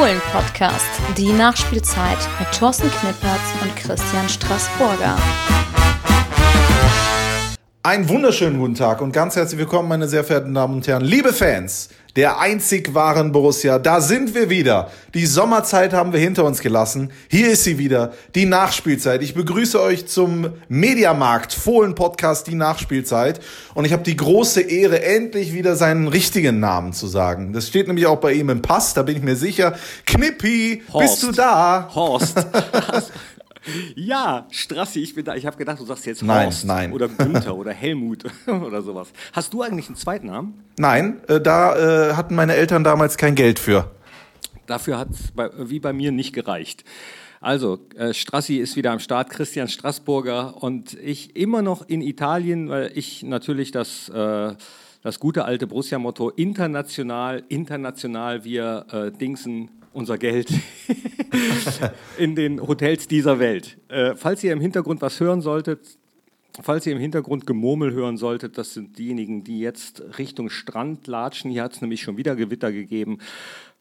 Fohlen-Podcast, die Nachspielzeit mit Thorsten Knippertz und Christian Straßburger. Einen wunderschönen guten Tag und ganz herzlich willkommen, meine sehr verehrten Damen und Herren, liebe Fans der einzig wahren Borussia. Da sind wir wieder. Die Sommerzeit haben wir hinter uns gelassen. Hier ist sie wieder, die Nachspielzeit. Ich begrüße euch zum Mediamarkt Fohlen Podcast, die Nachspielzeit. Und ich habe die große Ehre, endlich wieder seinen richtigen Namen zu sagen. Das steht nämlich auch bei ihm im Pass, da bin ich mir sicher. Knippi, Horst. bist du da? Horst. Ja, Strassi, ich bin da. Ich habe gedacht, du sagst jetzt nein, Horst nein. oder Günther oder Helmut oder sowas. Hast du eigentlich einen zweiten Namen? Nein, äh, da äh, hatten meine Eltern damals kein Geld für. Dafür hat es wie bei mir nicht gereicht. Also, äh, Strassi ist wieder am Start, Christian Straßburger und ich immer noch in Italien, weil ich natürlich das, äh, das gute alte Borussia-Motto international, international wir äh, Dingsen unser Geld in den Hotels dieser Welt. Äh, falls ihr im Hintergrund was hören solltet, falls ihr im Hintergrund Gemurmel hören solltet, das sind diejenigen, die jetzt Richtung Strand latschen. Hier hat es nämlich schon wieder Gewitter gegeben,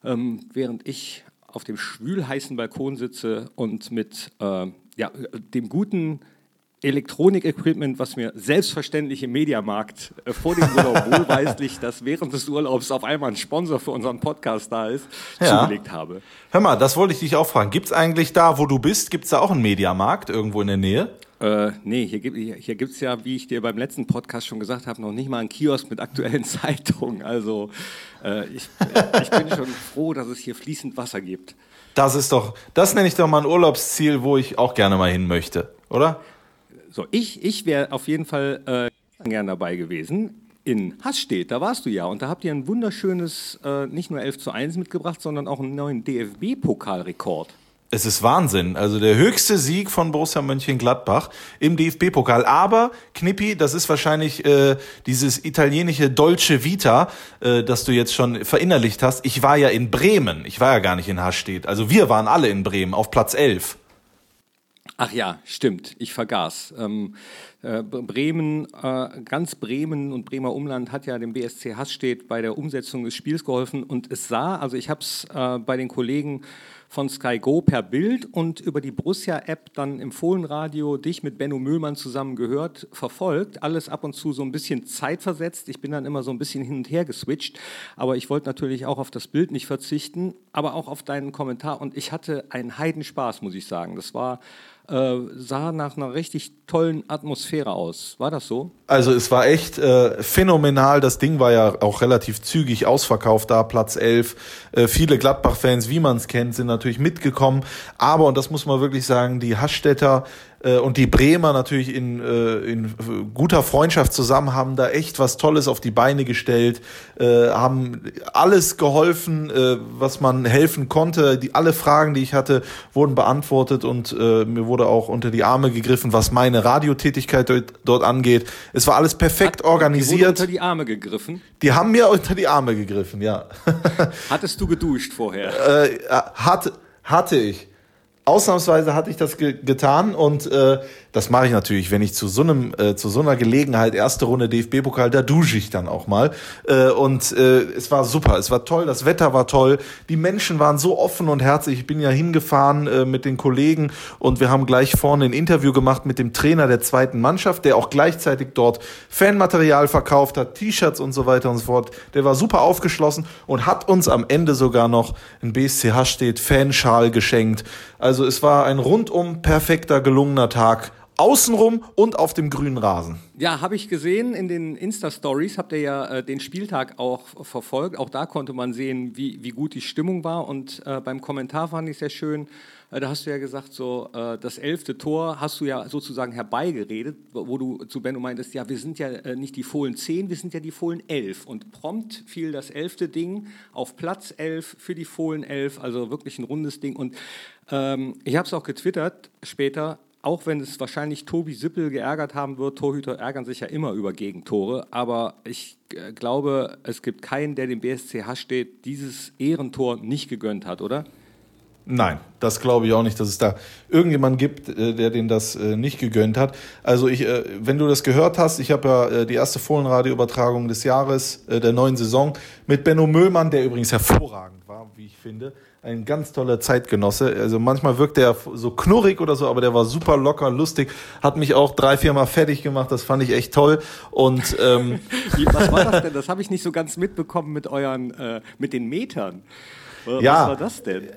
ähm, während ich auf dem schwülheißen Balkon sitze und mit äh, ja, dem guten Elektronik-Equipment, was mir selbstverständlich im Mediamarkt äh, vor dem Urlaub wohlweislich, dass während des Urlaubs auf einmal ein Sponsor für unseren Podcast da ist, ja. zugelegt habe. Hör mal, das wollte ich dich auch fragen. Gibt es eigentlich da, wo du bist, gibt es da auch einen Mediamarkt irgendwo in der Nähe? Äh, nee, hier gibt es hier, gibt's ja, wie ich dir beim letzten Podcast schon gesagt habe, noch nicht mal einen Kiosk mit aktuellen Zeitungen. Also äh, ich, ich bin schon froh, dass es hier fließend Wasser gibt. Das ist doch, das nenne ich doch mal ein Urlaubsziel, wo ich auch gerne mal hin möchte, oder? So, ich, ich wäre auf jeden Fall äh, gern dabei gewesen. In Hassstedt, da warst du ja. Und da habt ihr ein wunderschönes, äh, nicht nur 11 zu 1 mitgebracht, sondern auch einen neuen DFB-Pokalrekord. Es ist Wahnsinn. Also der höchste Sieg von Borussia Mönchengladbach im DFB-Pokal. Aber, Knippi, das ist wahrscheinlich äh, dieses italienische Dolce Vita, äh, das du jetzt schon verinnerlicht hast. Ich war ja in Bremen. Ich war ja gar nicht in Hastedt. Also wir waren alle in Bremen auf Platz 11. Ach ja, stimmt, ich vergaß. Ähm, äh, Bremen, äh, ganz Bremen und Bremer Umland hat ja dem BSC Hassstedt bei der Umsetzung des Spiels geholfen und es sah, also ich habe es äh, bei den Kollegen von Sky Go per Bild und über die Borussia-App dann im Fohlenradio dich mit Benno Mühlmann zusammen gehört, verfolgt. Alles ab und zu so ein bisschen zeitversetzt. Ich bin dann immer so ein bisschen hin und her geswitcht. Aber ich wollte natürlich auch auf das Bild nicht verzichten, aber auch auf deinen Kommentar. Und ich hatte einen Heidenspaß, muss ich sagen. Das war äh, sah nach einer richtig tollen Atmosphäre aus. War das so? Also es war echt äh, phänomenal. Das Ding war ja auch relativ zügig ausverkauft da, Platz 11. Äh, viele Gladbach-Fans, wie man es kennt, sind natürlich mitgekommen. Aber, und das muss man wirklich sagen, die Haschstädter und die Bremer natürlich in, äh, in guter Freundschaft zusammen haben da echt was Tolles auf die Beine gestellt, äh, haben alles geholfen, äh, was man helfen konnte. Die, alle Fragen, die ich hatte, wurden beantwortet und äh, mir wurde auch unter die Arme gegriffen, was meine Radiotätigkeit dort, dort angeht. Es war alles perfekt Hat, organisiert. Die unter die Arme gegriffen? Die haben mir unter die Arme gegriffen, ja. Hattest du geduscht vorher? Äh, hat, hatte ich ausnahmsweise hatte ich das ge getan und äh, das mache ich natürlich, wenn ich zu so einem äh, zu so einer Gelegenheit erste Runde DFB-Pokal, da dusche ich dann auch mal äh, und äh, es war super, es war toll, das Wetter war toll, die Menschen waren so offen und herzlich. Ich bin ja hingefahren äh, mit den Kollegen und wir haben gleich vorne ein Interview gemacht mit dem Trainer der zweiten Mannschaft, der auch gleichzeitig dort Fanmaterial verkauft hat, T-Shirts und so weiter und so fort. Der war super aufgeschlossen und hat uns am Ende sogar noch ein BSCH steht Fanschal geschenkt. Also es war ein rundum perfekter gelungener Tag außenrum und auf dem grünen Rasen. Ja, habe ich gesehen in den Insta-Stories, habt ihr ja äh, den Spieltag auch verfolgt. Auch da konnte man sehen, wie, wie gut die Stimmung war. Und äh, beim Kommentar fand ich sehr schön, äh, da hast du ja gesagt, so äh, das elfte Tor hast du ja sozusagen herbeigeredet, wo du zu Benno meintest, ja, wir sind ja äh, nicht die Fohlen 10, wir sind ja die Fohlen 11. Und prompt fiel das elfte Ding auf Platz 11 für die Fohlen 11, also wirklich ein rundes Ding. Und ähm, ich habe es auch getwittert später, auch wenn es wahrscheinlich Tobi Sippel geärgert haben wird, Torhüter ärgern sich ja immer über Gegentore, aber ich äh, glaube, es gibt keinen, der dem BSC Hasch steht, dieses Ehrentor nicht gegönnt hat, oder? Nein, das glaube ich auch nicht, dass es da irgendjemand gibt, äh, der den das äh, nicht gegönnt hat. Also ich, wenn du das gehört hast, ich habe ja die erste Fohlenradio-Übertragung des Jahres, der neuen Saison, mit Benno Müllmann, der übrigens hervorragend war, wie ich finde. Ein ganz toller Zeitgenosse. Also manchmal wirkt er so knurrig oder so, aber der war super locker, lustig, hat mich auch drei, viermal fertig gemacht. Das fand ich echt toll. Und ähm, was war das denn? Das habe ich nicht so ganz mitbekommen mit euren, äh, mit den Metern. Was ja, war das denn?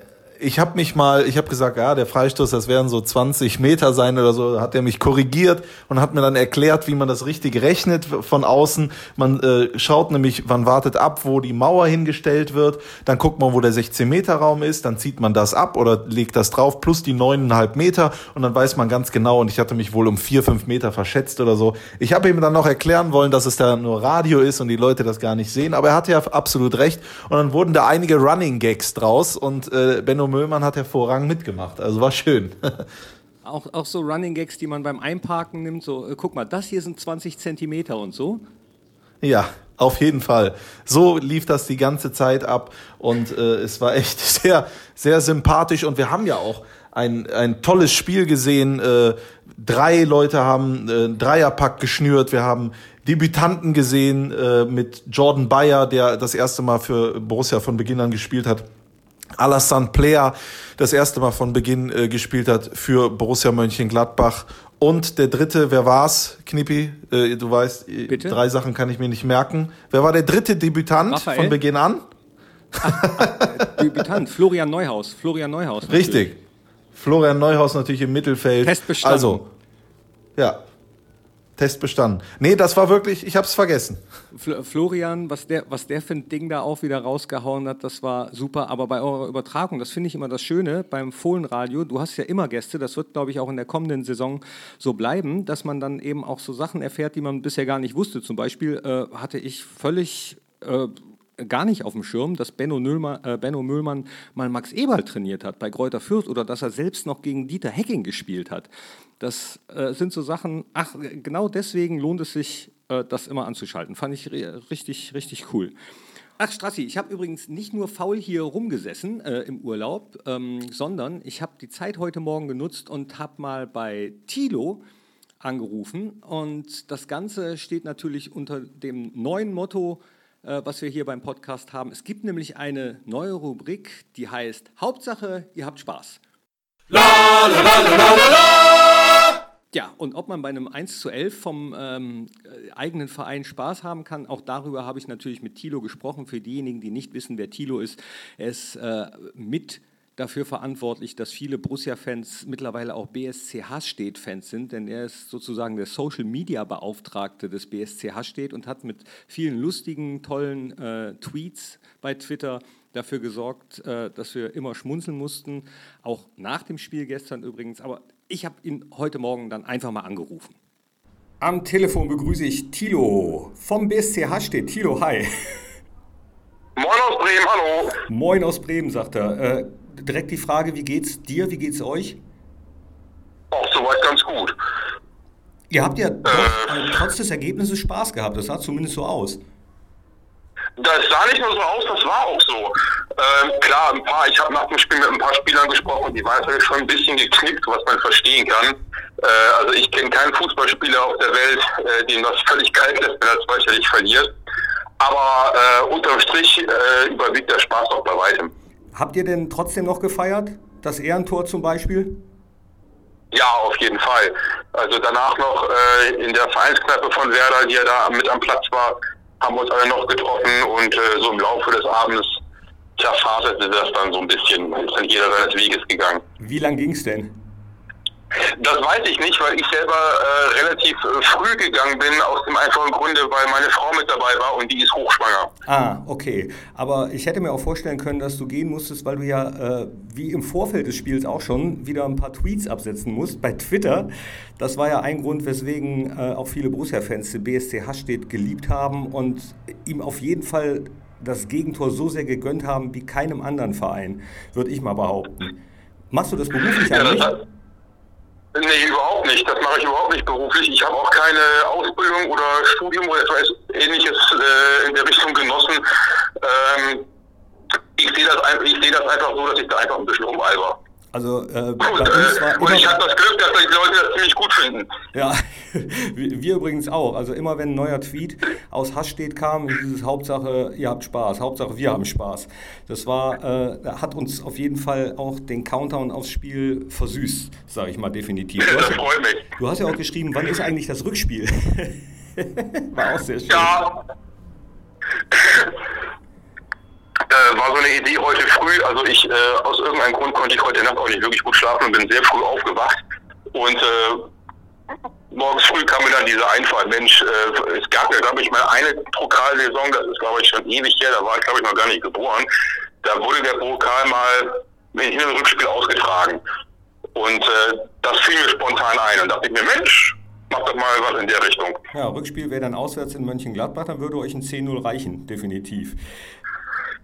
Ich habe mich mal, ich habe gesagt, ja, der Freistoß, das werden so 20 Meter sein oder so, hat er mich korrigiert und hat mir dann erklärt, wie man das richtig rechnet von außen. Man äh, schaut nämlich, man wartet ab, wo die Mauer hingestellt wird, dann guckt man, wo der 16 Meter Raum ist, dann zieht man das ab oder legt das drauf plus die neuneinhalb Meter und dann weiß man ganz genau und ich hatte mich wohl um vier, fünf Meter verschätzt oder so. Ich habe ihm dann noch erklären wollen, dass es da nur Radio ist und die Leute das gar nicht sehen, aber er hatte ja absolut recht und dann wurden da einige Running Gags draus und äh, Benno Möllmann hat hervorragend mitgemacht. Also war schön. Auch, auch so Running Gags, die man beim Einparken nimmt, so, äh, guck mal, das hier sind 20 Zentimeter und so. Ja, auf jeden Fall. So lief das die ganze Zeit ab und äh, es war echt sehr, sehr sympathisch und wir haben ja auch ein, ein tolles Spiel gesehen. Äh, drei Leute haben äh, Dreierpack geschnürt. Wir haben Debütanten gesehen äh, mit Jordan Bayer, der das erste Mal für Borussia von Beginn an gespielt hat. Alassane Player das erste Mal von Beginn äh, gespielt hat für Borussia Mönchengladbach. Und der dritte, wer war's, Knippi? Äh, du weißt, äh, Bitte? drei Sachen kann ich mir nicht merken. Wer war der dritte Debütant Raphael? von Beginn an? Ach, ach, Debütant, Florian Neuhaus. Florian Neuhaus. Natürlich. Richtig. Florian Neuhaus natürlich im Mittelfeld. Test bestanden. Also, ja, Test bestanden. Nee, das war wirklich, ich habe es vergessen. Florian, was der, was der für ein Ding da auch wieder rausgehauen hat, das war super. Aber bei eurer Übertragung, das finde ich immer das Schöne beim Fohlenradio, du hast ja immer Gäste, das wird, glaube ich, auch in der kommenden Saison so bleiben, dass man dann eben auch so Sachen erfährt, die man bisher gar nicht wusste. Zum Beispiel äh, hatte ich völlig... Äh, gar nicht auf dem Schirm, dass Benno, Müllmann, äh, Benno Müllmann mal Max Eberl trainiert hat bei Kräuter Fürth oder dass er selbst noch gegen Dieter Hecking gespielt hat. Das äh, sind so Sachen, ach, genau deswegen lohnt es sich, äh, das immer anzuschalten. Fand ich richtig, richtig cool. Ach, Strassi, ich habe übrigens nicht nur faul hier rumgesessen äh, im Urlaub, ähm, sondern ich habe die Zeit heute Morgen genutzt und habe mal bei Tilo angerufen. Und das Ganze steht natürlich unter dem neuen Motto, äh, was wir hier beim Podcast haben. Es gibt nämlich eine neue Rubrik, die heißt Hauptsache, ihr habt Spaß. La, la, la, la, la, la. Ja, und ob man bei einem 1 zu 11 vom ähm, äh, eigenen Verein Spaß haben kann, auch darüber habe ich natürlich mit Thilo gesprochen. Für diejenigen, die nicht wissen, wer Thilo ist, er ist äh, mit dafür verantwortlich, dass viele Borussia-Fans mittlerweile auch BSC Hastedt-Fans sind, denn er ist sozusagen der Social-Media-Beauftragte des BSC Hastedt und hat mit vielen lustigen, tollen äh, Tweets bei Twitter dafür gesorgt, äh, dass wir immer schmunzeln mussten, auch nach dem Spiel gestern übrigens. Aber ich habe ihn heute Morgen dann einfach mal angerufen. Am Telefon begrüße ich Tilo vom BSC Hastedt. Tilo, hi. Moin aus Bremen, hallo. Moin aus Bremen, sagt er. Äh, direkt die Frage, wie geht's dir, wie geht's euch? Auch soweit ganz gut. Ihr habt ja äh, doch, äh, trotz des Ergebnisses Spaß gehabt, das sah zumindest so aus. Das sah nicht nur so aus, das war auch so. Ähm, klar, ein paar, ich habe nach dem Spiel mit ein paar Spielern gesprochen, die waren natürlich schon ein bisschen geknickt, was man verstehen kann. Äh, also ich kenne keinen Fußballspieler auf der Welt, äh, dem das völlig kalt lässt, wenn er zweistellig verliert. Aber äh, unterm Strich äh, überwiegt der Spaß auch bei weitem. Habt ihr denn trotzdem noch gefeiert? Das Ehrentor zum Beispiel? Ja, auf jeden Fall. Also danach noch äh, in der Vereinskneipe von Werder, die ja da mit am Platz war, haben uns alle noch getroffen und äh, so im Laufe des Abends zerfaserte das dann so ein bisschen. Ist dann jeder seines Weges gegangen. Wie lang ging es denn? Das weiß ich nicht, weil ich selber äh, relativ äh, früh gegangen bin, aus dem einfachen Grunde, weil meine Frau mit dabei war und die ist hochschwanger. Ah, okay. Aber ich hätte mir auch vorstellen können, dass du gehen musstest, weil du ja, äh, wie im Vorfeld des Spiels auch schon, wieder ein paar Tweets absetzen musst bei Twitter. Das war ja ein Grund, weswegen äh, auch viele Borussia-Fans den BSC Hastedt geliebt haben und ihm auf jeden Fall das Gegentor so sehr gegönnt haben wie keinem anderen Verein, würde ich mal behaupten. Machst du das beruflich ja, eigentlich? Nee, überhaupt nicht. Das mache ich überhaupt nicht beruflich. Ich habe auch keine Ausbildung oder Studium oder etwas ähnliches äh, in der Richtung genossen. Ähm, ich sehe das, ich sehe das einfach so, dass ich da einfach ein bisschen rumalber. Also äh, bei uns war und ich habe das Glück, dass die Leute das ziemlich gut finden. Ja, wir übrigens auch. Also immer wenn ein neuer Tweet aus Hass steht kam, dieses Hauptsache, ihr habt Spaß, Hauptsache wir haben Spaß. Das war, äh, hat uns auf jeden Fall auch den Countdown aufs Spiel versüßt, sage ich mal definitiv. Du das hast, freut mich. Du hast ja auch geschrieben, wann ist eigentlich das Rückspiel? war auch sehr schön. Ja. Äh, war so eine Idee heute früh. Also ich, äh, aus irgendeinem Grund konnte ich heute Nacht auch nicht wirklich gut schlafen und bin sehr früh aufgewacht. Und äh, morgens früh kam mir dann diese Einfall, Mensch, äh, es gab ja, glaube ich, mal eine Pokalsaison, das ist, glaube ich, schon ewig her, da war ich, glaube ich, noch gar nicht geboren. Da wurde der Pokal mal in einem Rückspiel ausgetragen. Und äh, das fiel mir spontan ein und dachte ich mir, Mensch, mach doch mal was in der Richtung. Ja, Rückspiel wäre dann auswärts in Mönchengladbach, dann würde euch ein 10-0 reichen, definitiv.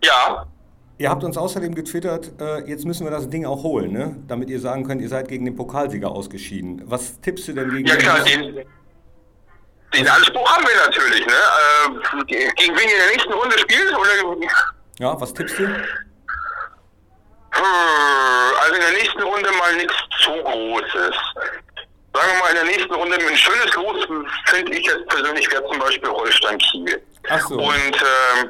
Ja. Ihr habt uns außerdem getwittert, äh, jetzt müssen wir das Ding auch holen, ne? damit ihr sagen könnt, ihr seid gegen den Pokalsieger ausgeschieden. Was tippst du denn gegen Ja klar, den, den Anspruch haben wir natürlich. Ne? Äh, gegen wen ihr in der nächsten Runde spielt? Oder? Ja, was tippst du? Hm, also in der nächsten Runde mal nichts zu Großes. Sagen wir mal, in der nächsten Runde ein schönes Los finde ich jetzt persönlich wäre zum Beispiel Holstein Kiel. Ach so. Und ähm,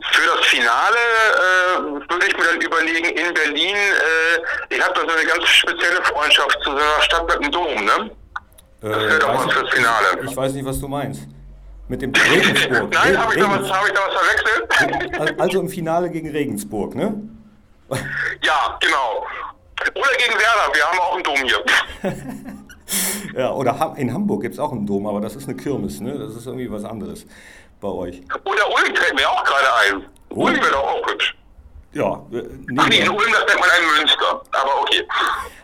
für das Finale äh, würde ich mir dann überlegen, in Berlin, äh, ich habe da so eine ganz spezielle Freundschaft zu so einer Stadt mit dem Dom, ne? Das äh, wäre doch was fürs Finale. Ich weiß nicht, was du meinst. Mit dem Regensburg. Nein, habe ich, da was, hab ich da was verwechselt? Also im Finale gegen Regensburg, ne? ja, genau. Oder gegen Werder, wir haben auch einen Dom hier. ja, oder in Hamburg gibt es auch einen Dom, aber das ist eine Kirmes, ne? Das ist irgendwie was anderes bei euch. Oder Ulm fällt mir auch gerade ein. Oh. Ulm wäre doch auch hübsch. Ja, äh, nee, Ach nee, in Ulm, das nennt man ein Münster, aber okay.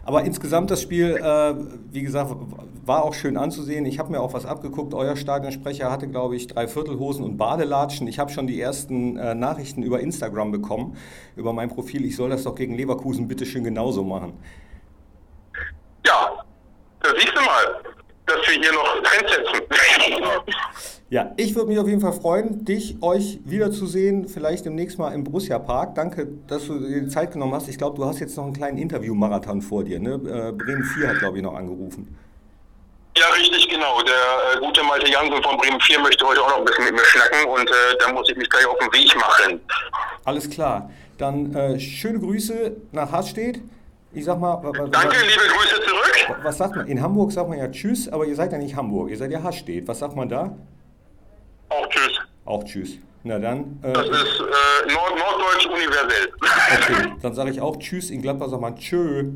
Aber insgesamt das Spiel, äh, wie gesagt, war auch schön anzusehen. Ich habe mir auch was abgeguckt. Euer Stadionsprecher hatte, glaube ich, drei Viertelhosen und Badelatschen. Ich habe schon die ersten äh, Nachrichten über Instagram bekommen, über mein Profil. Ich soll das doch gegen Leverkusen bitte schön genauso machen. Ja, da siehst du mal, dass wir hier noch Trends setzen. Ja, ich würde mich auf jeden Fall freuen, dich, euch wiederzusehen, vielleicht demnächst mal im Borussia Park. Danke, dass du dir die Zeit genommen hast. Ich glaube, du hast jetzt noch einen kleinen Interview-Marathon vor dir. Ne? Äh, Bremen 4 hat, glaube ich, noch angerufen. Ja, richtig, genau. Der äh, gute Malte Jansen von Bremen 4 möchte heute auch noch ein bisschen mit mir schnacken und äh, dann muss ich mich gleich auf den Weg machen. Alles klar. Dann äh, schöne Grüße nach Hasstedt. Ich sag mal. Danke, was, liebe Grüße zurück. Was sagt man? In Hamburg sagt man ja Tschüss, aber ihr seid ja nicht Hamburg, ihr seid ja Hasstedt. Was sagt man da? Auch tschüss. Auch tschüss. Na dann. Äh, das ist äh, Nord Norddeutsch universell. Okay, dann sage ich auch tschüss. In Gladbach sagt man tschö.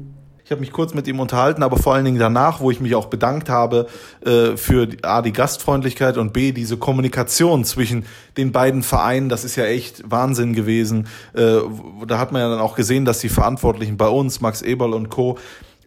Ich habe mich kurz mit ihm unterhalten, aber vor allen Dingen danach, wo ich mich auch bedankt habe äh, für A, die Gastfreundlichkeit und B, diese Kommunikation zwischen den beiden Vereinen. Das ist ja echt Wahnsinn gewesen. Äh, da hat man ja dann auch gesehen, dass die Verantwortlichen bei uns, Max Eberl und Co.,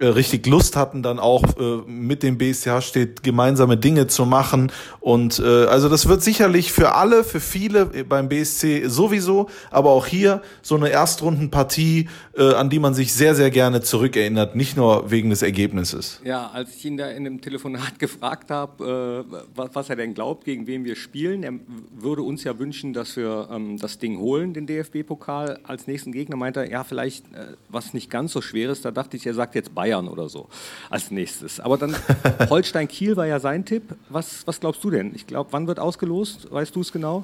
äh, richtig Lust hatten, dann auch äh, mit dem BSCH steht, gemeinsame Dinge zu machen. Und äh, also das wird sicherlich für alle, für viele beim BSC sowieso, aber auch hier so eine Erstrundenpartie, äh, an die man sich sehr, sehr gerne zurückerinnert, nicht nur wegen des Ergebnisses. Ja, als ich ihn da in einem Telefonat gefragt habe, äh, was, was er denn glaubt, gegen wen wir spielen, er würde uns ja wünschen, dass wir ähm, das Ding holen, den DFB-Pokal als nächsten Gegner, meinte er, ja, vielleicht äh, was nicht ganz so schweres. Da dachte ich, er sagt jetzt Bayern. Bayern oder so als nächstes. Aber dann Holstein-Kiel war ja sein Tipp. Was, was glaubst du denn? Ich glaube, wann wird ausgelost? Weißt du es genau?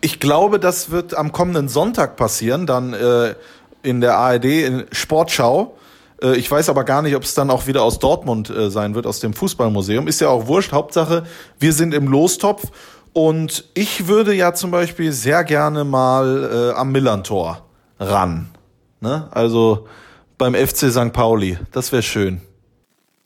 Ich glaube, das wird am kommenden Sonntag passieren, dann äh, in der ARD in Sportschau. Äh, ich weiß aber gar nicht, ob es dann auch wieder aus Dortmund äh, sein wird, aus dem Fußballmuseum. Ist ja auch wurscht. Hauptsache, wir sind im Lostopf. Und ich würde ja zum Beispiel sehr gerne mal äh, am Millantor ran. Ne? Also beim FC St. Pauli. Das wäre schön.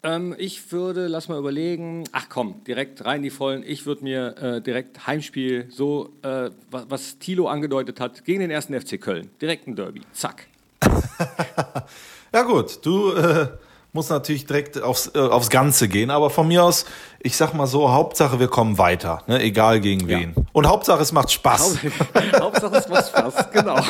Ähm, ich würde, lass mal überlegen, ach komm, direkt rein die Vollen. Ich würde mir äh, direkt Heimspiel, so äh, was, was Thilo angedeutet hat, gegen den ersten FC Köln. Direkt ein Derby. Zack. ja gut, du äh, muss natürlich direkt aufs, äh, aufs Ganze gehen. Aber von mir aus, ich sag mal so, Hauptsache wir kommen weiter, ne? egal gegen ja. wen. Und Hauptsache es macht Spaß. Hauptsache es macht Spaß, genau.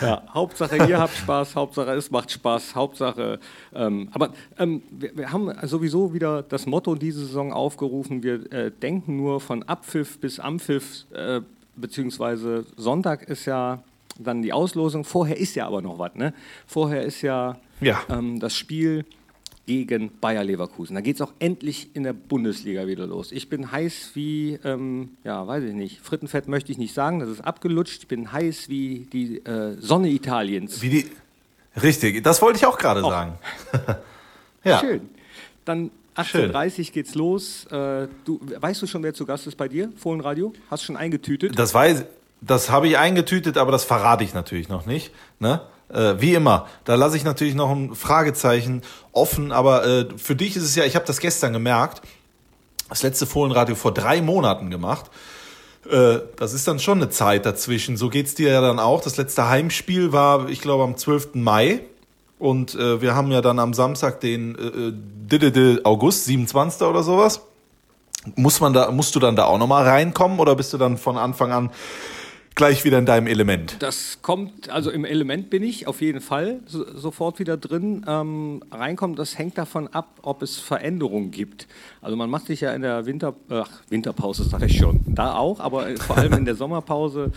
ja, Hauptsache ihr habt Spaß, Hauptsache es macht Spaß, Hauptsache. Ähm, aber ähm, wir, wir, haben sowieso wieder das Motto diese Saison aufgerufen, wir äh, denken nur von Abpfiff bis Ampfiff. Äh, beziehungsweise Sonntag ist ja dann die Auslosung. Vorher ist ja aber noch was. Ne? Vorher ist ja, Ja. Ähm, das Spiel gegen Bayer Leverkusen. Da geht es auch endlich in der Bundesliga wieder los. Ich bin heiß wie, ähm, ja, weiß ich nicht, Frittenfett möchte ich nicht sagen, das ist abgelutscht. Ich bin heiß wie die äh, Sonne Italiens. Wie die. Richtig, das wollte ich auch gerade sagen. ja. Schön. Dann 18.30 Uhr geht's los. Äh, du, weißt du schon, wer zu Gast ist bei dir? Fohlenradio? Hast du schon eingetütet? Das weiß, das habe ich eingetütet, aber das verrate ich natürlich noch nicht. Ne? Äh, wie immer, da lasse ich natürlich noch ein Fragezeichen offen, aber äh, für dich ist es ja, ich habe das gestern gemerkt, das letzte Fohlenradio vor drei Monaten gemacht. Äh, das ist dann schon eine Zeit dazwischen. So geht's dir ja dann auch. Das letzte Heimspiel war, ich glaube, am 12. Mai. Und äh, wir haben ja dann am Samstag den äh, äh, August, 27. oder sowas. Muss man da, musst du dann da auch nochmal reinkommen oder bist du dann von Anfang an gleich wieder in deinem Element? Das kommt, also im Element bin ich auf jeden Fall so, sofort wieder drin. Ähm, reinkommen, das hängt davon ab, ob es Veränderungen gibt. Also man macht sich ja in der Winter, ach, Winterpause, sage ich schon, da auch, aber vor allem in der Sommerpause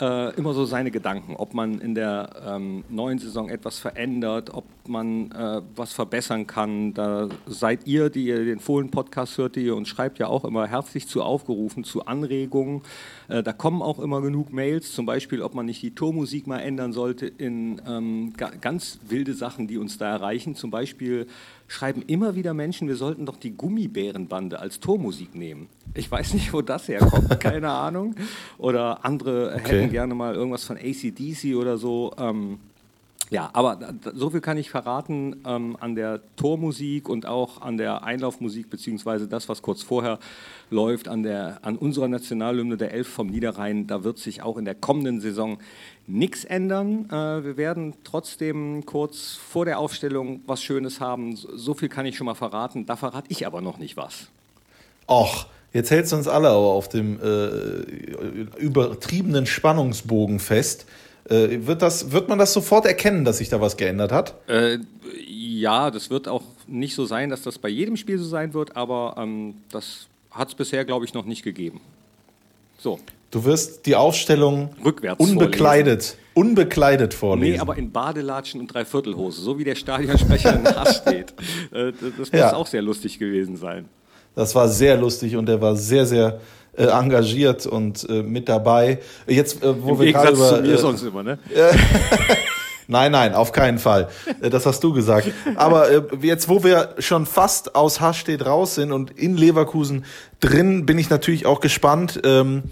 äh, immer so seine Gedanken, ob man in der ähm, neuen Saison etwas verändert, ob man äh, was verbessern kann. Da seid ihr, die ihr den Fohlen-Podcast hört, die ihr uns schreibt, ja auch immer herzlich zu aufgerufen, zu Anregungen. Äh, da kommen auch immer genug Mails, zum Beispiel, ob man nicht die Tormusik mal ändern sollte in ähm, ga ganz wilde Sachen, die uns da erreichen. Zum Beispiel schreiben immer wieder Menschen, wir sollten doch die Gummibärenbande als Tormusik nehmen. Ich weiß nicht, wo das herkommt, keine Ahnung. Oder andere Okay. hätten gerne mal irgendwas von ACDC oder so. Ähm, ja, aber so viel kann ich verraten ähm, an der Tormusik und auch an der Einlaufmusik, beziehungsweise das, was kurz vorher läuft, an, der, an unserer Nationalhymne der Elf vom Niederrhein. Da wird sich auch in der kommenden Saison nichts ändern. Äh, wir werden trotzdem kurz vor der Aufstellung was Schönes haben. So, so viel kann ich schon mal verraten. Da verrate ich aber noch nicht was. Och, jetzt hältst du uns alle aber auf dem äh, übertriebenen Spannungsbogen fest. Äh, wird, das, wird man das sofort erkennen, dass sich da was geändert hat? Äh, ja, das wird auch nicht so sein, dass das bei jedem Spiel so sein wird, aber ähm, das hat es bisher, glaube ich, noch nicht gegeben. So, Du wirst die Aufstellung Rückwärts unbekleidet, unbekleidet vorlesen. nee, aber in Badelatschen und Dreiviertelhose, so wie der Stadionsprecher in Hass steht. Äh, das muss Ja. auch sehr lustig gewesen sein. Das war sehr lustig und er war sehr, sehr äh, engagiert und äh, mit dabei. Jetzt, äh, wo Im wir gerade Gegensatz über zu mir äh, sonst immer, ne? Nein, nein, auf keinen Fall. Äh, Das hast du gesagt. Aber äh, jetzt, wo wir schon fast aus Hastedt raus sind und in Leverkusen drin, bin ich natürlich auch gespannt. Ähm,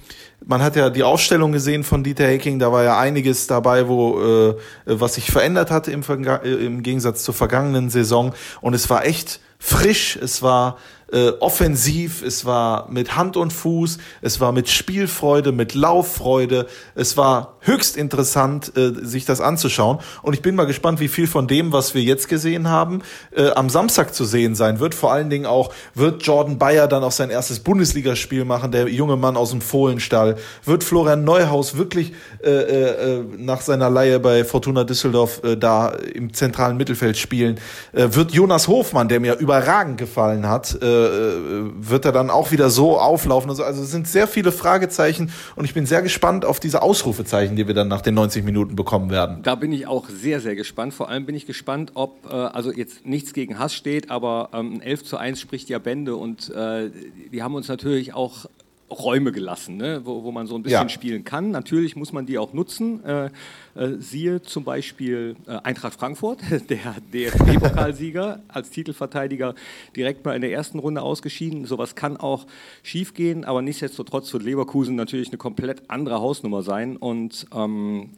Man hat ja die Ausstellung gesehen von Dieter Hecking, da war ja einiges dabei, wo äh, was sich verändert hatte im, Verga äh, im Gegensatz zur vergangenen Saison. Und es war echt frisch, es war äh, offensiv, es war mit Hand und Fuß, es war mit Spielfreude, mit Lauffreude, es war höchst interessant, äh, sich das anzuschauen. Und ich bin mal gespannt, wie viel von dem, was wir jetzt gesehen haben, äh, am Samstag zu sehen sein wird. Vor allen Dingen auch, wird Jordan Bayer dann auch sein erstes Bundesligaspiel machen, der junge Mann aus dem Fohlenstall. Wird Florian Neuhaus wirklich äh, äh, äh, nach seiner Leihe bei Fortuna Düsseldorf äh, da im zentralen Mittelfeld spielen? Äh, wird Jonas Hofmann, der mir überragend gefallen hat, äh, wird er dann auch wieder so auflaufen? Also, also es sind sehr viele Fragezeichen und ich bin sehr gespannt auf diese Ausrufezeichen, die wir dann nach den 90 Minuten bekommen werden. Da bin ich auch sehr, sehr gespannt. Vor allem bin ich gespannt, ob, äh, also jetzt nichts gegen Hass steht, aber ähm, ein 11 zu 1 spricht ja Bände und äh, die haben uns natürlich auch Räume gelassen, ne? wo, wo man so ein bisschen Ja. spielen kann. Natürlich muss man die auch nutzen. Äh, äh, siehe zum Beispiel äh, Eintracht Frankfurt, der DFB-Pokalsieger als Titelverteidiger direkt mal in der ersten Runde ausgeschieden. Sowas kann auch schiefgehen, aber nichtsdestotrotz wird Leverkusen natürlich eine komplett andere Hausnummer sein und ähm,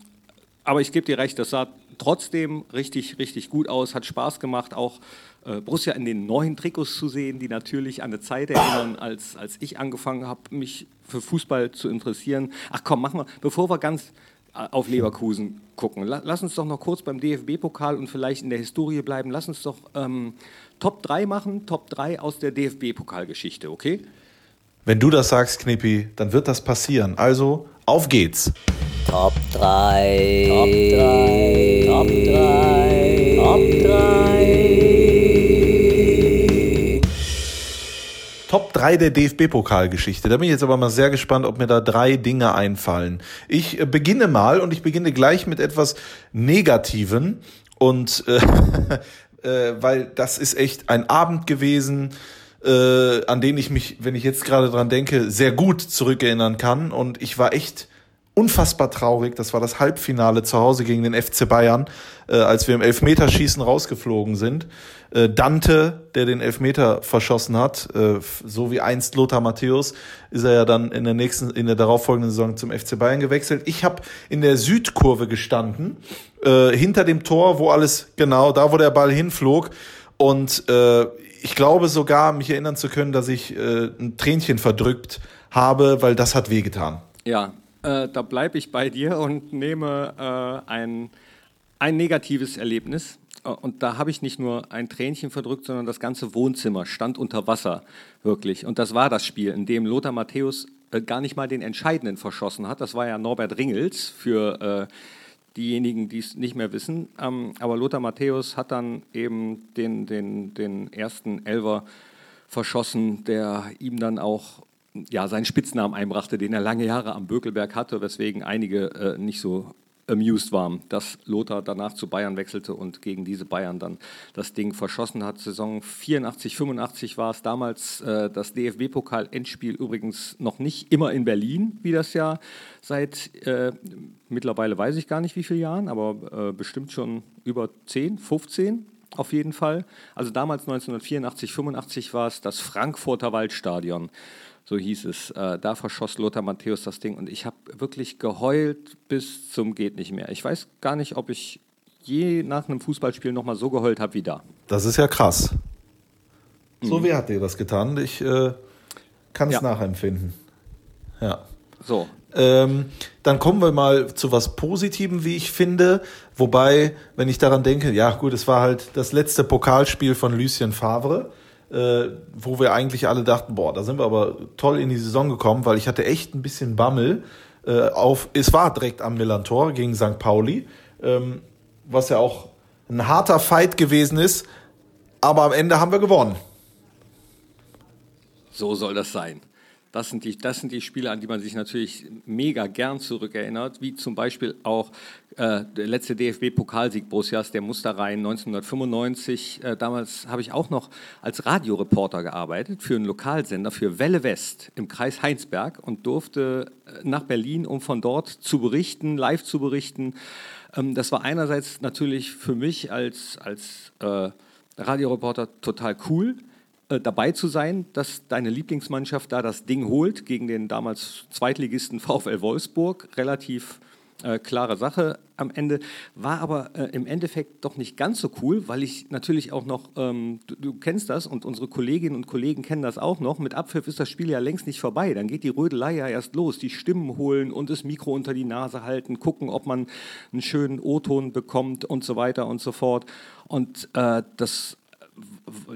aber ich gebe dir recht, das sah trotzdem richtig, richtig gut aus, hat Spaß gemacht, auch Borussia in den neuen Trikots zu sehen, die natürlich an eine Zeit erinnern, als, als ich angefangen habe, mich für Fußball zu interessieren. Ach komm, mach mal, bevor wir ganz äh, auf Leverkusen gucken, la, lass uns doch noch kurz beim DFB-Pokal und vielleicht in der Historie bleiben. Lass uns doch ähm, Top 3 machen, Top 3 aus der DFB-Pokalgeschichte, okay? Wenn du das sagst, Knippi, dann wird das passieren. Also, auf geht's. Top 3. Top 3. Top 3. Top 3. 3 der DFB-Pokalgeschichte. Da bin ich jetzt aber mal sehr gespannt, ob mir da drei Dinge einfallen. Ich äh, beginne mal und ich beginne gleich mit etwas Negativen und äh, äh, weil das ist echt ein Abend gewesen, äh, an den ich mich, wenn ich jetzt gerade dran denke, sehr gut zurückerinnern kann und ich war echt unfassbar traurig. Das war das Halbfinale zu Hause gegen den FC Bayern, äh, als wir im Elfmeterschießen rausgeflogen sind. Äh, Dante, der den Elfmeter verschossen hat, äh, so wie einst Lothar Matthäus, ist er ja dann in der nächsten, in der darauffolgenden Saison zum FC Bayern gewechselt. Ich habe in der Südkurve gestanden, äh, hinter dem Tor, wo alles genau, da wo der Ball hinflog. Und ich glaube sogar, mich erinnern zu können, dass ich ein Tränchen verdrückt habe, weil das hat wehgetan. Ja, äh, da bleibe ich bei dir und nehme äh, ein, ein negatives Erlebnis. Äh, und da habe ich nicht nur ein Tränchen verdrückt, sondern das ganze Wohnzimmer stand unter Wasser, wirklich. Und das war das Spiel, in dem Lothar Matthäus äh, gar nicht mal den Entscheidenden verschossen hat. Das war ja Norbert Ringels für äh, diejenigen, die es nicht mehr wissen. Ähm, aber Lothar Matthäus hat dann eben den, den, den ersten Elver verschossen, der ihm dann auch ja, seinen Spitznamen einbrachte, den er lange Jahre am Bökelberg hatte, weswegen einige äh, nicht so amused waren, dass Lothar danach zu Bayern wechselte und gegen diese Bayern dann das Ding verschossen hat. Saison 84, 85 war es damals äh, das DFB-Pokal-Endspiel übrigens noch nicht immer in Berlin, wie das ja seit äh, mittlerweile weiß ich gar nicht wie viele Jahren, aber äh, bestimmt schon über 10, 15 auf jeden Fall. Also damals 1984, 85 war es das Frankfurter Waldstadion so hieß es. Äh, da verschoss Lothar Matthäus das Ding und ich habe wirklich geheult bis zum geht nicht mehr. Ich weiß gar nicht, ob ich je nach einem Fußballspiel nochmal so geheult habe wie da. Das ist ja krass. So mhm. wie hat dir das getan? Ich äh, kann es ja. nachempfinden. Ja. So. Ähm, dann kommen wir mal zu was Positivem, wie ich finde. Wobei, wenn ich daran denke, ja gut, es war halt das letzte Pokalspiel von Lucien Favre äh, wo wir eigentlich alle dachten, boah, da sind wir aber toll in die Saison gekommen, weil ich hatte echt ein bisschen Bammel äh, auf, es war direkt am Millantor gegen St. Pauli, ähm, was ja auch ein harter Fight gewesen ist, aber am Ende haben wir gewonnen. So soll das sein. Das sind, die, das sind die Spiele, an die man sich natürlich mega gern zurückerinnert, wie zum Beispiel auch äh, der letzte DFB-Pokalsieg Borussias, der Musterrhein 1995. Äh, damals habe ich auch noch als Radioreporter gearbeitet für einen Lokalsender, für Welle West im Kreis Heinsberg und durfte äh, nach Berlin, um von dort zu berichten, live zu berichten. Ähm, das war einerseits natürlich für mich als, als äh, Radioreporter total cool äh, dabei zu sein, dass deine Lieblingsmannschaft da das Ding holt gegen den damals Zweitligisten VfL Wolfsburg. Relativ äh, klare Sache am Ende. War aber äh, im Endeffekt doch nicht ganz so cool, weil ich natürlich auch noch, ähm, du, du, kennst das und unsere Kolleginnen und Kollegen kennen das auch noch, mit Abpfiff ist das Spiel ja längst nicht vorbei. Dann geht die Rödelei ja erst los, die Stimmen holen und das Mikro unter die Nase halten, gucken, ob man einen schönen O-Ton bekommt und so weiter und so fort. Und äh, das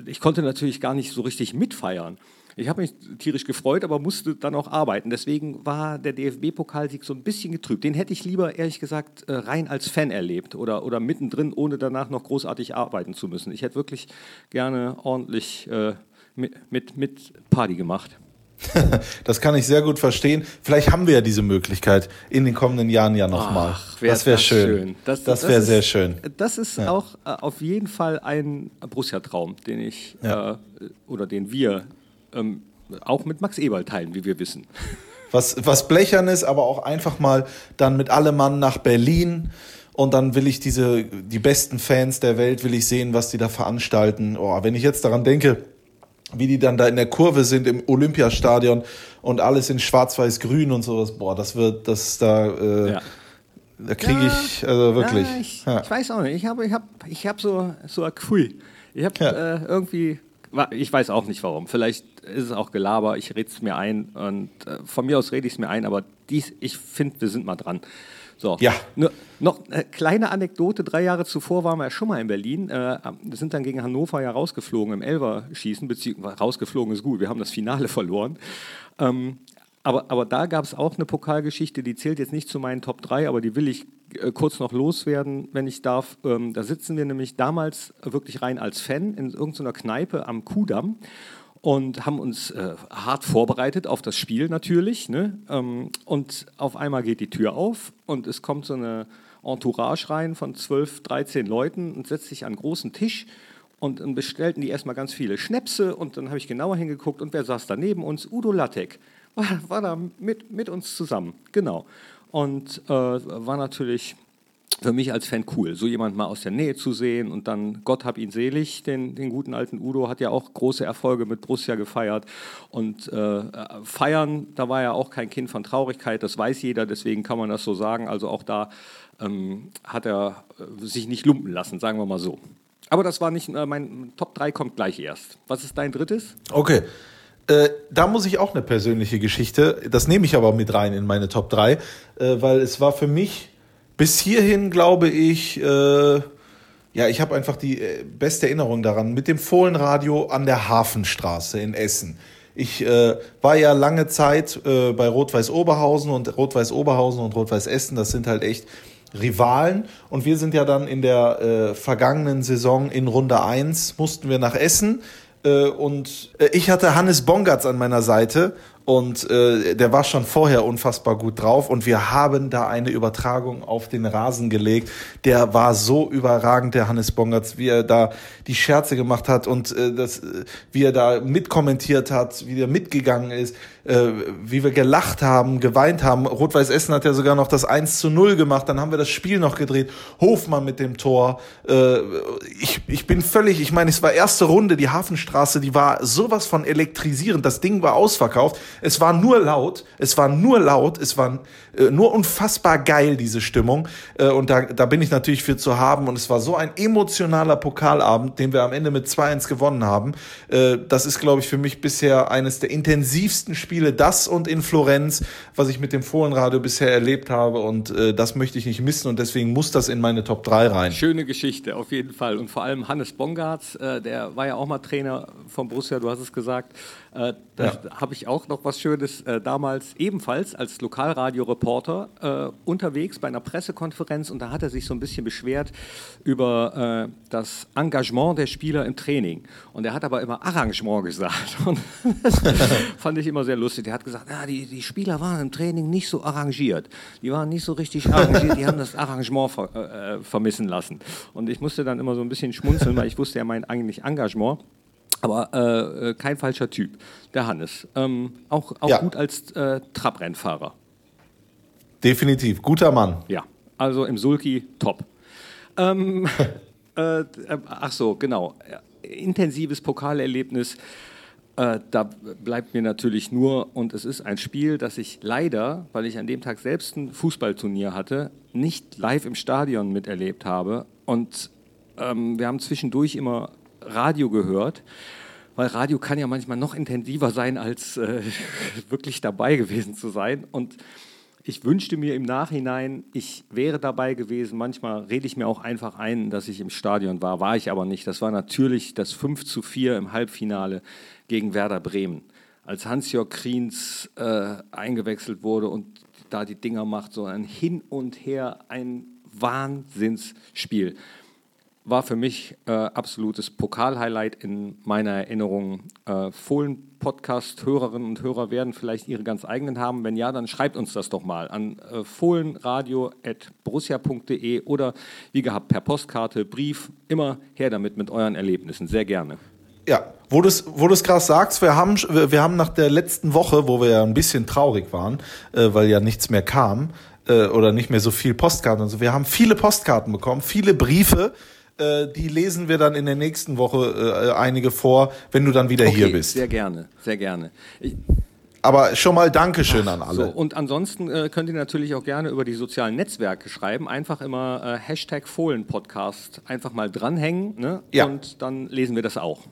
ich konnte natürlich gar nicht so richtig mitfeiern. Ich habe mich tierisch gefreut, aber musste dann auch arbeiten. Deswegen war der DFB-Pokalsieg so ein bisschen getrübt. Den hätte ich lieber, ehrlich gesagt, äh, rein als Fan erlebt oder, oder mittendrin, ohne danach noch großartig arbeiten zu müssen. Ich hätte wirklich gerne ordentlich äh, mit, mit, mit Party gemacht. das kann ich sehr gut verstehen. Vielleicht haben wir ja diese Möglichkeit in den kommenden Jahren ja nochmal. Das wäre schön. schön. Das, das wäre sehr schön. Das ist ja. auch äh, auf jeden Fall ein Borussia-Traum, den ich ja. äh, oder den wir ähm, auch mit Max Eberl teilen, wie wir wissen. Was, was blechern ist, aber auch einfach mal dann mit allem Mann nach Berlin und dann will ich diese, die besten Fans der Welt, will ich sehen, was die da veranstalten. Oh, wenn ich jetzt daran denke, wie die dann da in der Kurve sind im Olympiastadion und alles in schwarz-weiß-grün und sowas. Boah, das wird, das da, äh, ja. da kriege ja, ich, also wirklich. Ja, ich, ich, weiß auch nicht. Ich habe ich hab, ich hab so, so ein Gefühl. Ich habe äh, irgendwie, ich weiß auch nicht warum. Vielleicht ist es auch Gelaber, ich rede es mir ein und äh, von mir aus rede ich es mir ein, aber dies, ich finde, wir sind mal dran. So. Ja. Nur, noch eine kleine Anekdote: Drei Jahre zuvor waren wir ja schon mal in Berlin. Äh, sind dann gegen Hannover ja rausgeflogen im Elverschießen, beziehungsweise rausgeflogen ist gut, wir haben das Finale verloren. Ähm, aber, aber da gab es auch eine Pokalgeschichte, die zählt jetzt nicht zu meinen Top 3, aber die will ich äh, kurz noch loswerden, wenn ich darf. Ähm, da sitzen wir nämlich damals wirklich rein als Fan in irgendeiner Kneipe am Kudamm und haben uns äh, hart vorbereitet auf das Spiel natürlich. Ne? Ähm, und auf einmal geht die Tür auf und es kommt so eine Entourage rein von 12, 13 Leuten und setzt sich an einen großen Tisch und dann bestellten die erstmal ganz viele Schnäpse und dann habe ich genauer hingeguckt und wer saß da neben uns? Udo Lattek war, war da mit, mit uns zusammen, genau. Und äh, war natürlich für mich als Fan cool, so jemand mal aus der Nähe zu sehen und dann Gott hab ihn selig, den, den guten alten Udo hat ja auch große Erfolge mit Borussia gefeiert und äh, feiern, da war ja auch kein Kind von Traurigkeit, das weiß jeder, deswegen kann man das so sagen, also auch da ähm, hat er äh, sich nicht lumpen lassen, sagen wir mal so. Aber das war nicht, äh, mein Top 3 kommt gleich erst. Was ist dein drittes? Okay. Äh, da muss ich auch eine persönliche Geschichte, das nehme ich aber mit rein in meine Top 3, äh, weil es war für mich bis hierhin, glaube ich, äh, ja, ich habe einfach die äh, beste Erinnerung daran mit dem Fohlenradio an der Hafenstraße in Essen. Ich äh, war ja lange Zeit äh, bei Rot-Weiß Oberhausen und Rot-Weiß Oberhausen und Rot-Weiß Essen, das sind halt echt Rivalen. Und wir sind ja dann in der äh, vergangenen Saison in Runde 1 mussten wir nach Essen. Äh, und äh, ich hatte Hannes Bongatz an meiner Seite und äh, der war schon vorher unfassbar gut drauf und wir haben da eine Übertragung auf den Rasen gelegt. Der war so überragend, der Hannes Bongertz, wie er da die Scherze gemacht hat und äh, das, äh, wie er da mitkommentiert hat, wie er mitgegangen ist, äh, wie wir gelacht haben, geweint haben. Rot-Weiß Essen hat ja sogar noch das 1 zu 0 gemacht, dann haben wir das Spiel noch gedreht. Hofmann mit dem Tor. Äh, ich, ich bin völlig, ich meine, es war erste Runde, die Hafenstraße, die war sowas von elektrisierend. Das Ding war ausverkauft. Es war nur laut, es war nur laut, es war äh, nur unfassbar geil, diese Stimmung. Äh, und da, da bin ich natürlich für zu haben. Und es war so ein emotionaler Pokalabend, den wir am Ende mit 2-1 gewonnen haben. Äh, das ist, glaube ich, für mich bisher eines der intensivsten Spiele, das und in Florenz, was ich mit dem Fohlenradio bisher erlebt habe. Und das möchte ich nicht missen. Und deswegen muss das in meine Top 3 rein. Schöne Geschichte, auf jeden Fall. Und vor allem Hannes Bongartz, der war ja auch mal Trainer von Borussia, du hast es gesagt. Äh, da ja. habe ich auch noch was Schönes äh, damals ebenfalls als Lokalradioreporter äh, unterwegs bei einer Pressekonferenz und da hat er sich so ein bisschen beschwert über äh, das Engagement der Spieler im Training. Und er hat aber immer Arrangement gesagt. Und das fand ich immer sehr lustig. Er hat gesagt, ja, die, die Spieler waren im Training nicht so arrangiert. Die waren nicht so richtig arrangiert, die haben das Arrangement ver, äh, äh, vermissen lassen. Und ich musste dann immer so ein bisschen schmunzeln, weil ich wusste, er meint eigentlich Engagement. Aber äh, äh, kein falscher Typ, der Hannes. Ähm, auch auch ja. gut als äh, Trabrennfahrer. Definitiv, guter Mann. Ja, also im Sulki top. Ähm, äh, ach so, genau. Intensives Pokalerlebnis. Äh, da bleibt mir natürlich nur, und es ist ein Spiel, das ich leider, weil ich an dem Tag selbst ein Fußballturnier hatte, nicht live im Stadion miterlebt habe. Und ähm, wir haben zwischendurch immer Radio gehört, weil Radio kann ja manchmal noch intensiver sein, als äh, wirklich dabei gewesen zu sein. Und ich wünschte mir im Nachhinein, ich wäre dabei gewesen. Manchmal rede ich mir auch einfach ein, dass ich im Stadion war, war ich aber nicht. Das war natürlich das 5 zu 4 im Halbfinale gegen Werder Bremen. Als Hans-Jörg Kriens äh, eingewechselt wurde und da die Dinger macht, so ein Hin und Her, ein Wahnsinnsspiel war für mich äh, absolutes Pokal-Highlight in meiner Erinnerung. Äh, Fohlen-Podcast-Hörerinnen und Hörer werden vielleicht ihre ganz eigenen haben. Wenn ja, dann schreibt uns das doch mal an äh, fohlenradio.borussia.de oder wie gehabt per Postkarte, Brief. Immer her damit mit euren Erlebnissen. Sehr gerne. Ja, wo du es wo gerade sagst, wir haben, wir haben nach der letzten Woche, wo wir ja ein bisschen traurig waren, äh, weil ja nichts mehr kam äh, oder nicht mehr so viel Postkarten und so, wir haben viele Postkarten bekommen, viele Briefe äh, die lesen wir dann in der nächsten Woche äh, einige vor, wenn du dann wieder okay, hier bist. Sehr gerne, sehr gerne. Ich aber schon mal Dankeschön Ach, an alle. So, und ansonsten äh, könnt ihr natürlich auch gerne über die sozialen Netzwerke schreiben. Einfach immer äh, Hashtag Fohlen-Podcast einfach mal dranhängen ne? ja. und dann lesen wir das auch.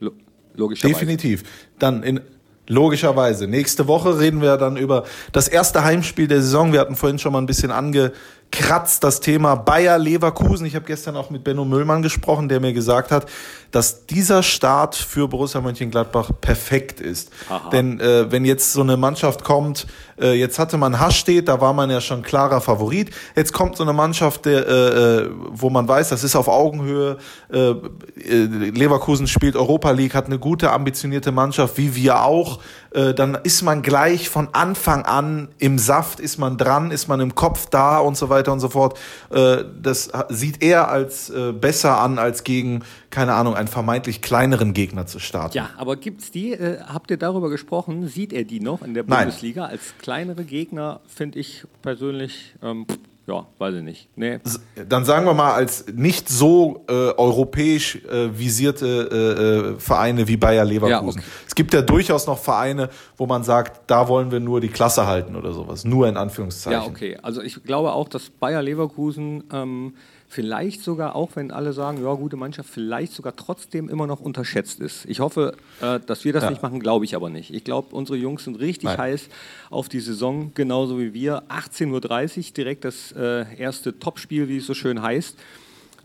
Lo logischerweise. Definitiv. Dann in, Logischerweise. Nächste Woche reden wir dann über das erste Heimspiel der Saison. Wir hatten vorhin schon mal ein bisschen ange, kratzt das Thema Bayer Leverkusen. Ich habe gestern auch mit Benno Müllmann gesprochen, der mir gesagt hat, dass dieser Start für Borussia Mönchengladbach perfekt ist. Aha. Denn äh, wenn jetzt so eine Mannschaft kommt, äh, jetzt hatte man Haschstedt, da war man ja schon klarer Favorit. Jetzt kommt so eine Mannschaft, der, äh, äh wo man weiß, das ist auf Augenhöhe. Äh, äh, Leverkusen spielt Europa League, hat eine gute, ambitionierte Mannschaft, wie wir auch. Äh, dann ist man gleich von Anfang an im Saft, ist man dran, ist man im Kopf da und so weiter und so fort. Das sieht er als besser an, als gegen, keine Ahnung, einen vermeintlich kleineren Gegner zu starten. Ja, aber gibt's die, äh, habt ihr darüber gesprochen, sieht er die noch in der Bundesliga Nein. als kleinere Gegner, finde ich persönlich. Ähm, ja, weiß ich nicht. Nee. Dann sagen wir mal, als nicht so äh, europäisch äh, visierte äh, äh Vereine wie Bayer Leverkusen. Ja, okay. Es gibt ja durchaus noch Vereine, wo man sagt, da wollen wir nur die Klasse halten oder sowas. Nur in Anführungszeichen. Ja, okay. Also ich glaube auch, dass Bayer Leverkusen ähm, vielleicht sogar, auch wenn alle sagen, ja, gute Mannschaft, vielleicht sogar trotzdem immer noch unterschätzt ist. Ich hoffe, äh, dass wir das ja. nicht machen, glaube ich aber nicht. Ich glaube, unsere Jungs sind richtig Nein. heiß auf die Saison, genauso wie wir. 18.30 Uhr, direkt das äh, erste Topspiel, wie es so schön heißt.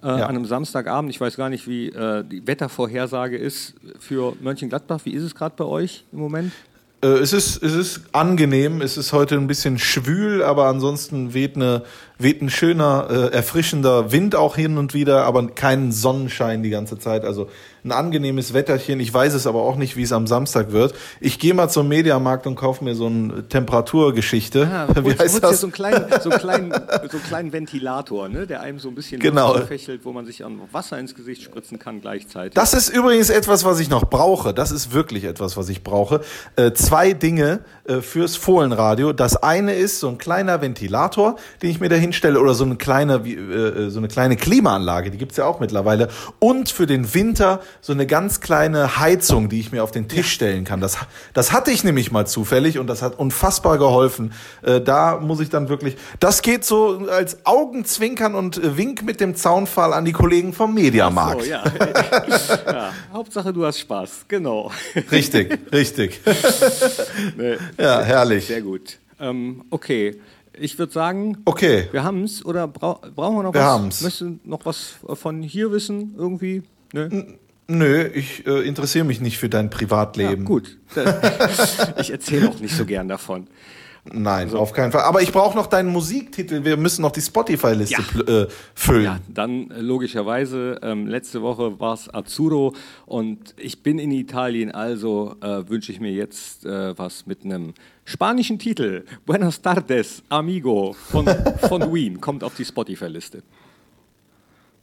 Äh, ja. An einem Samstagabend. Ich weiß gar nicht, wie äh, die Wettervorhersage ist für Mönchengladbach. Wie ist es gerade bei euch im Moment? Äh, es ist, es ist angenehm, es ist heute ein bisschen schwül, aber ansonsten weht, eine, weht ein schöner, äh, erfrischender Wind auch hin und wieder, aber kein Sonnenschein die ganze Zeit. Also ein angenehmes Wetterchen. Ich weiß es aber auch nicht, wie es am Samstag wird. Ich gehe mal zum Mediamarkt und kaufe mir so eine Temperaturgeschichte. Ah, wie heißt das? So einen, kleinen, so, einen kleinen, so einen kleinen Ventilator, ne? der einem so ein bisschen genau. fächelt, wo man sich an Wasser ins Gesicht spritzen kann gleichzeitig. Das ist übrigens etwas, was ich noch brauche. Das ist wirklich etwas, was ich brauche. Äh, zwei Dinge äh, fürs Fohlenradio. Das eine ist so ein kleiner Ventilator, den ich mir da hinstelle, oder so eine kleine, äh, äh so eine kleine Klimaanlage, die gibt's ja auch mittlerweile. Und für den Winter so eine ganz kleine Heizung, die ich mir auf den Tisch stellen kann. Das, das hatte ich nämlich mal zufällig und das hat unfassbar geholfen. Äh, da muss ich dann wirklich, das geht so als Augenzwinkern und Wink mit dem Zaunfall an die Kollegen vom Mediamarkt. So, ja. ja. Hauptsache du hast Spaß, genau. Richtig, richtig. nee, ja, herrlich. Sehr gut. Ähm, okay. Ich würde sagen, okay. wir haben es oder brauchen wir noch wir was? Haben's. Möchtest du noch was von hier wissen irgendwie? Nee? Nö, ich äh, interessiere mich nicht für dein Privatleben. Ja, gut. ich erzähle auch nicht so gern davon. Nein, also, auf keinen Fall. Aber ich brauche noch deinen Musiktitel. Wir müssen noch die Spotify-Liste ja. äh, füllen. Ja, dann äh, logischerweise. Ähm, letzte Woche war es Azzurro und ich bin in Italien, also äh, wünsche ich mir jetzt äh, was mit einem spanischen Titel. Buenas tardes, amigo von, von Wien. Kommt auf die Spotify-Liste.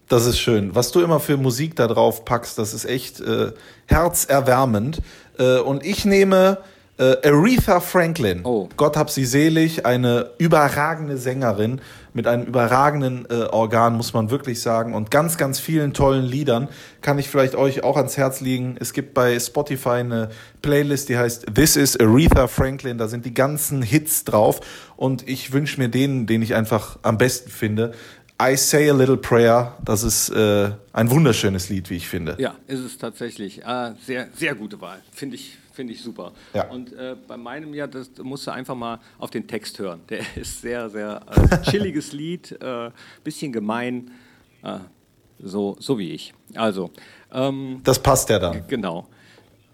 Das ist schön. Was du immer für Musik da drauf packst, das ist echt äh, herzerwärmend. Äh, und ich nehme äh, Aretha Franklin. Oh. Gott hab sie selig, eine überragende Sängerin mit einem überragenden äh, Organ, muss man wirklich sagen. Und ganz, ganz vielen tollen Liedern kann ich vielleicht euch auch ans Herz legen. Es gibt bei Spotify eine Playlist, die heißt This is Aretha Franklin. Da sind die ganzen Hits drauf. Und ich wünsche mir den, den ich einfach am besten finde. I Say a Little Prayer, das ist äh, ein wunderschönes Lied, wie ich finde. Ja, ist es tatsächlich. Ah, sehr, sehr gute Wahl. Finde ich, finde ich super. Ja. Und äh, bei meinem ja, das musst du einfach mal auf den Text hören. Der ist sehr, sehr äh, chilliges Lied, äh, bisschen gemein, äh, so, so wie ich. Also. Ähm, das passt ja dann. Genau.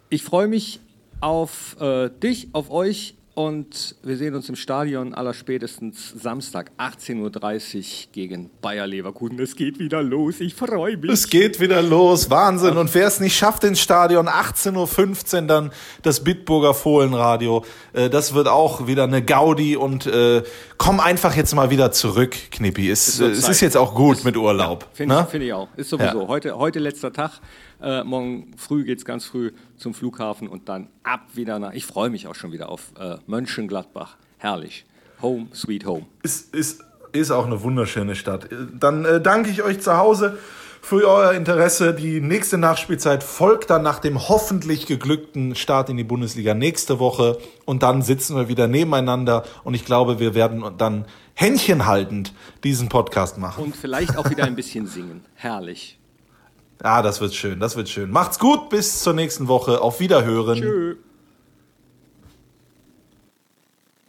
Ich freue mich auf äh, dich, auf euch und wir sehen uns im Stadion allerspätestens Samstag 18.30 Uhr gegen Bayer Leverkusen. Es geht wieder los, ich freue mich. Es geht wieder los, Wahnsinn. Und wer es nicht schafft ins Stadion, 18.15 Uhr dann das Bitburger Fohlenradio. Äh, das wird auch wieder eine Gaudi und äh, komm einfach jetzt mal wieder zurück, Knippi. Es, es ist jetzt auch gut ist, mit Urlaub. Ja, Finde ich, find ich, auch. Ist sowieso. Ja. Heute, heute letzter Tag. Äh, morgen früh geht es ganz früh zum Flughafen und dann ab wieder nach. Ich freue mich auch schon wieder auf äh, Mönchengladbach. Herrlich. Home, sweet home. Ist, ist, ist auch eine wunderschöne Stadt. Dann äh, danke ich euch zu Hause für euer Interesse. Die nächste Nachspielzeit folgt dann nach dem hoffentlich geglückten Start in die Bundesliga nächste Woche. Und dann sitzen wir wieder nebeneinander. Und ich glaube, wir werden dann händchenhaltend diesen Podcast machen. Und vielleicht auch wieder ein bisschen singen. Herrlich. Ja, das wird schön, das wird schön. Macht's gut, bis zur nächsten Woche. Auf Wiederhören. Tschö.